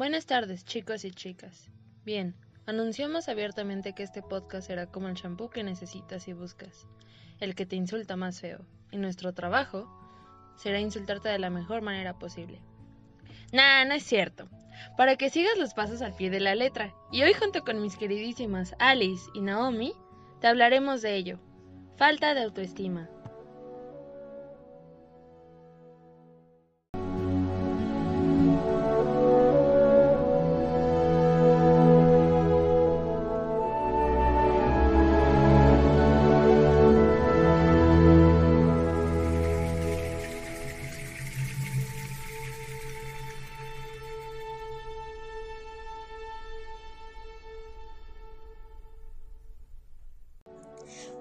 Buenas tardes, chicos y chicas. Bien, anunciamos abiertamente que este podcast será como el shampoo que necesitas y buscas, el que te insulta más feo, y nuestro trabajo será insultarte de la mejor manera posible. Nah, no es cierto. Para que sigas los pasos al pie de la letra. Y hoy junto con mis queridísimas Alice y Naomi, te hablaremos de ello. Falta de autoestima.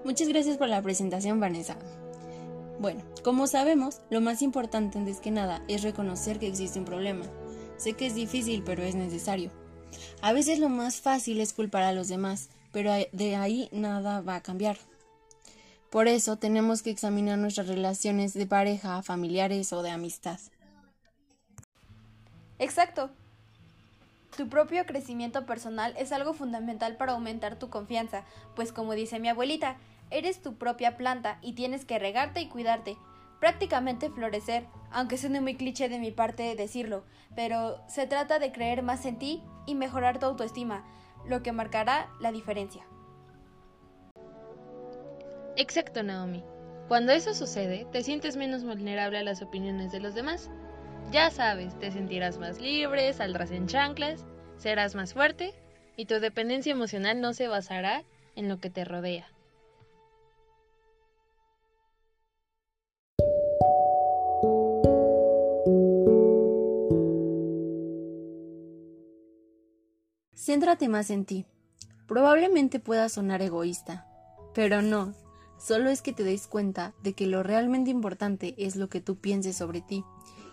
Muchas gracias por la presentación, Vanessa. Bueno, como sabemos, lo más importante antes que nada es reconocer que existe un problema. Sé que es difícil, pero es necesario. A veces lo más fácil es culpar a los demás, pero de ahí nada va a cambiar. Por eso tenemos que examinar nuestras relaciones de pareja, familiares o de amistad. Exacto. Tu propio crecimiento personal es algo fundamental para aumentar tu confianza, pues como dice mi abuelita, eres tu propia planta y tienes que regarte y cuidarte, prácticamente florecer, aunque suene muy cliché de mi parte decirlo, pero se trata de creer más en ti y mejorar tu autoestima, lo que marcará la diferencia. Exacto, Naomi. Cuando eso sucede, te sientes menos vulnerable a las opiniones de los demás. Ya sabes, te sentirás más libre, saldrás en chanclas, serás más fuerte y tu dependencia emocional no se basará en lo que te rodea. Céntrate más en ti. Probablemente pueda sonar egoísta, pero no, solo es que te des cuenta de que lo realmente importante es lo que tú pienses sobre ti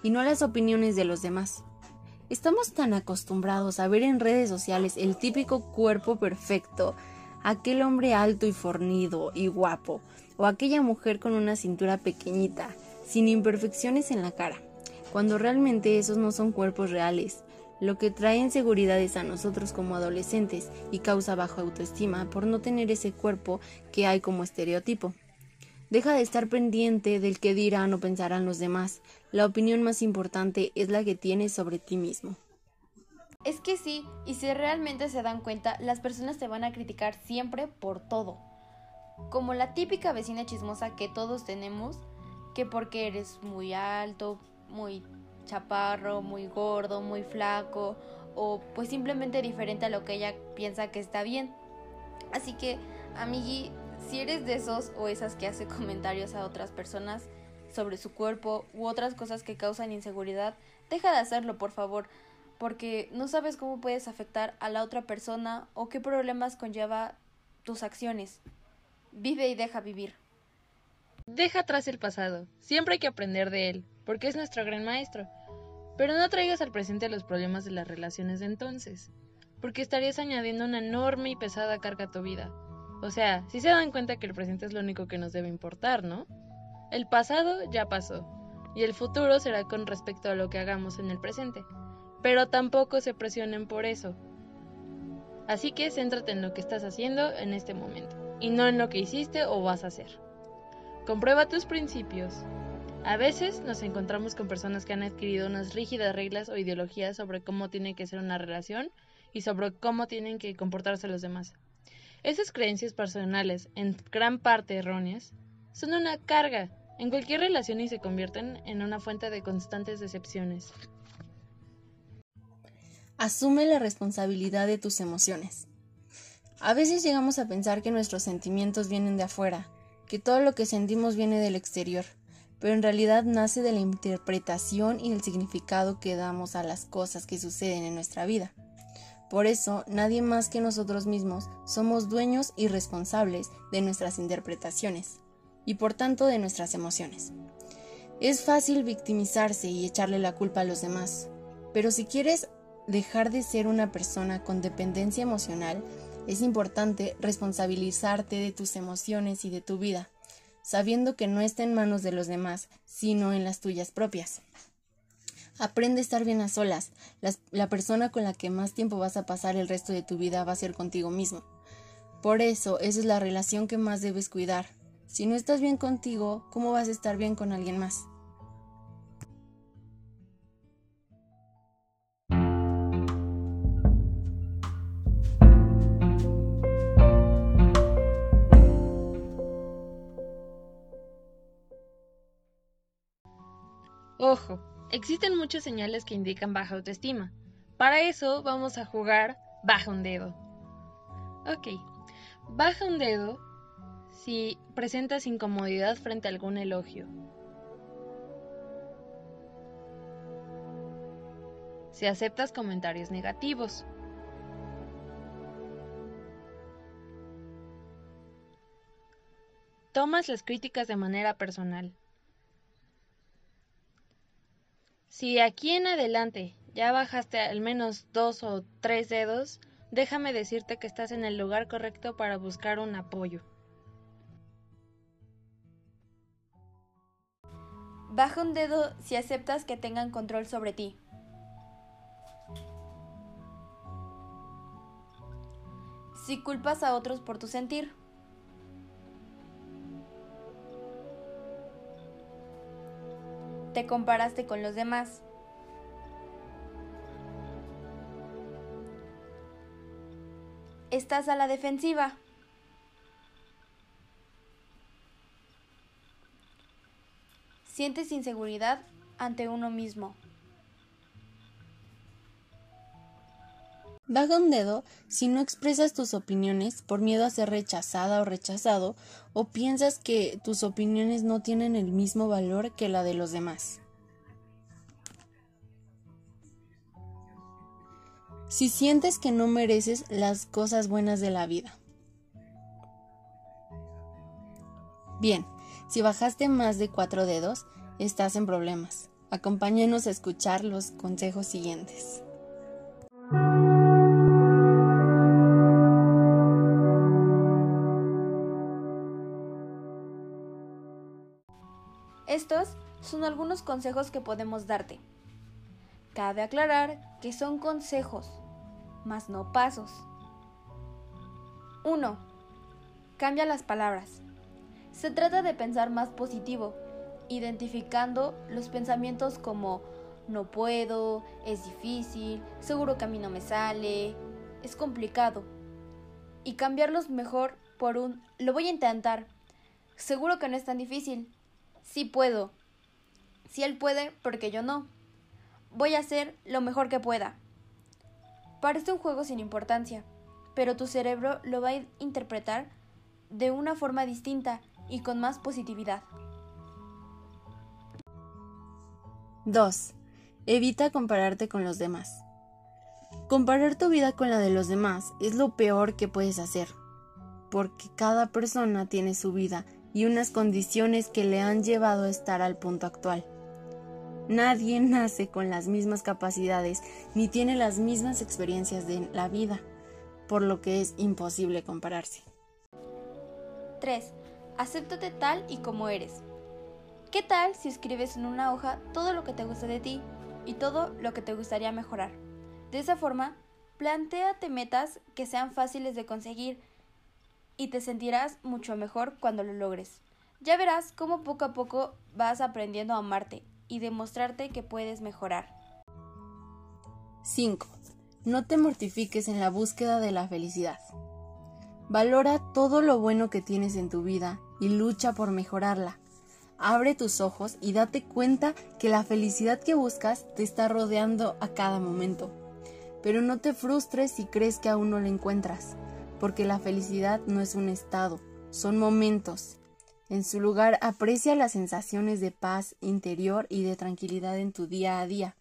y no las opiniones de los demás. Estamos tan acostumbrados a ver en redes sociales el típico cuerpo perfecto, aquel hombre alto y fornido y guapo, o aquella mujer con una cintura pequeñita, sin imperfecciones en la cara, cuando realmente esos no son cuerpos reales, lo que trae inseguridades a nosotros como adolescentes y causa baja autoestima por no tener ese cuerpo que hay como estereotipo. Deja de estar pendiente del que dirán o pensarán los demás. La opinión más importante es la que tienes sobre ti mismo. Es que sí, y si realmente se dan cuenta, las personas te van a criticar siempre por todo. Como la típica vecina chismosa que todos tenemos, que porque eres muy alto, muy chaparro, muy gordo, muy flaco, o pues simplemente diferente a lo que ella piensa que está bien. Así que, amigui, si eres de esos o esas que hace comentarios a otras personas sobre su cuerpo u otras cosas que causan inseguridad, deja de hacerlo, por favor, porque no sabes cómo puedes afectar a la otra persona o qué problemas conlleva tus acciones. Vive y deja vivir. Deja atrás el pasado, siempre hay que aprender de él, porque es nuestro gran maestro. Pero no traigas al presente los problemas de las relaciones de entonces, porque estarías añadiendo una enorme y pesada carga a tu vida. O sea, si se dan cuenta que el presente es lo único que nos debe importar, ¿no? El pasado ya pasó, y el futuro será con respecto a lo que hagamos en el presente. Pero tampoco se presionen por eso. Así que céntrate en lo que estás haciendo en este momento, y no en lo que hiciste o vas a hacer. Comprueba tus principios. A veces nos encontramos con personas que han adquirido unas rígidas reglas o ideologías sobre cómo tiene que ser una relación y sobre cómo tienen que comportarse los demás. Esas creencias personales, en gran parte erróneas, son una carga en cualquier relación y se convierten en una fuente de constantes decepciones. Asume la responsabilidad de tus emociones. A veces llegamos a pensar que nuestros sentimientos vienen de afuera, que todo lo que sentimos viene del exterior, pero en realidad nace de la interpretación y el significado que damos a las cosas que suceden en nuestra vida. Por eso, nadie más que nosotros mismos somos dueños y responsables de nuestras interpretaciones y por tanto de nuestras emociones. Es fácil victimizarse y echarle la culpa a los demás, pero si quieres dejar de ser una persona con dependencia emocional, es importante responsabilizarte de tus emociones y de tu vida, sabiendo que no está en manos de los demás, sino en las tuyas propias. Aprende a estar bien a solas. la persona con la que más tiempo vas a pasar el resto de tu vida va a ser contigo mismo. Por eso, esa es la relación que más debes cuidar. Si no estás bien contigo, ¿cómo vas a estar bien con alguien más? Ojo, existen muchas señales que indican baja autoestima. Para eso vamos a jugar baja un dedo. Ok, baja un dedo si presentas incomodidad frente a algún elogio. Si aceptas comentarios negativos. Tomas las críticas de manera personal. Si aquí en adelante ya bajaste al menos dos o tres dedos, déjame decirte que estás en el lugar correcto para buscar un apoyo. Baja un dedo si aceptas que tengan control sobre ti. Si culpas a otros por tu sentir. Te comparaste con los demás. Estás a la defensiva. Sientes inseguridad ante uno mismo. Baja un dedo si no expresas tus opiniones por miedo a ser rechazada o rechazado o piensas que tus opiniones no tienen el mismo valor que la de los demás. Si sientes que no mereces las cosas buenas de la vida. Bien, si bajaste más de cuatro dedos, estás en problemas. Acompáñenos a escuchar los consejos siguientes. Estos son algunos consejos que podemos darte. Cabe aclarar que son consejos, mas no pasos. 1. Cambia las palabras. Se trata de pensar más positivo, identificando los pensamientos como no puedo, es difícil, seguro que a mí no me sale, es complicado. Y cambiarlos mejor por un lo voy a intentar. Seguro que no es tan difícil, sí puedo. Si él puede, porque yo no. Voy a hacer lo mejor que pueda. Parece un juego sin importancia, pero tu cerebro lo va a interpretar de una forma distinta y con más positividad. 2. Evita compararte con los demás. Comparar tu vida con la de los demás es lo peor que puedes hacer, porque cada persona tiene su vida y unas condiciones que le han llevado a estar al punto actual. Nadie nace con las mismas capacidades ni tiene las mismas experiencias de la vida, por lo que es imposible compararse. 3. Acéptate tal y como eres. ¿Qué tal si escribes en una hoja todo lo que te gusta de ti y todo lo que te gustaría mejorar? De esa forma, plantéate metas que sean fáciles de conseguir y te sentirás mucho mejor cuando lo logres. Ya verás cómo poco a poco vas aprendiendo a amarte y demostrarte que puedes mejorar. 5. No te mortifiques en la búsqueda de la felicidad. Valora todo lo bueno que tienes en tu vida y lucha por mejorarla. Abre tus ojos y date cuenta que la felicidad que buscas te está rodeando a cada momento. Pero no te frustres si crees que aún no la encuentras porque la felicidad no es un estado, son momentos. En su lugar, aprecia las sensaciones de paz interior y de tranquilidad en tu día a día,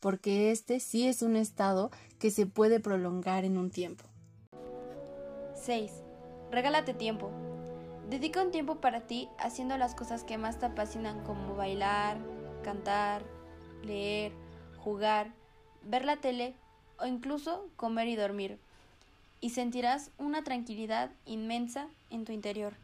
porque este sí es un estado que se puede prolongar en un tiempo. 6. Regálate tiempo. Dedica un tiempo para ti haciendo las cosas que más te apasionan como bailar, cantar, leer, jugar, ver la tele o incluso comer y dormir y sentirás una tranquilidad inmensa en tu interior.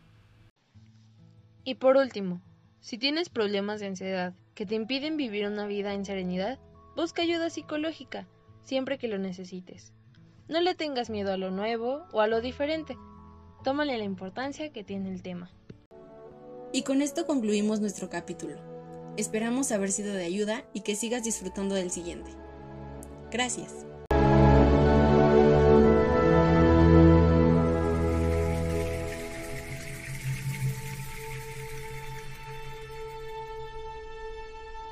Y por último, si tienes problemas de ansiedad que te impiden vivir una vida en serenidad, Busca ayuda psicológica siempre que lo necesites. No le tengas miedo a lo nuevo o a lo diferente. Tómale la importancia que tiene el tema. Y con esto concluimos nuestro capítulo. Esperamos haber sido de ayuda y que sigas disfrutando del siguiente. Gracias.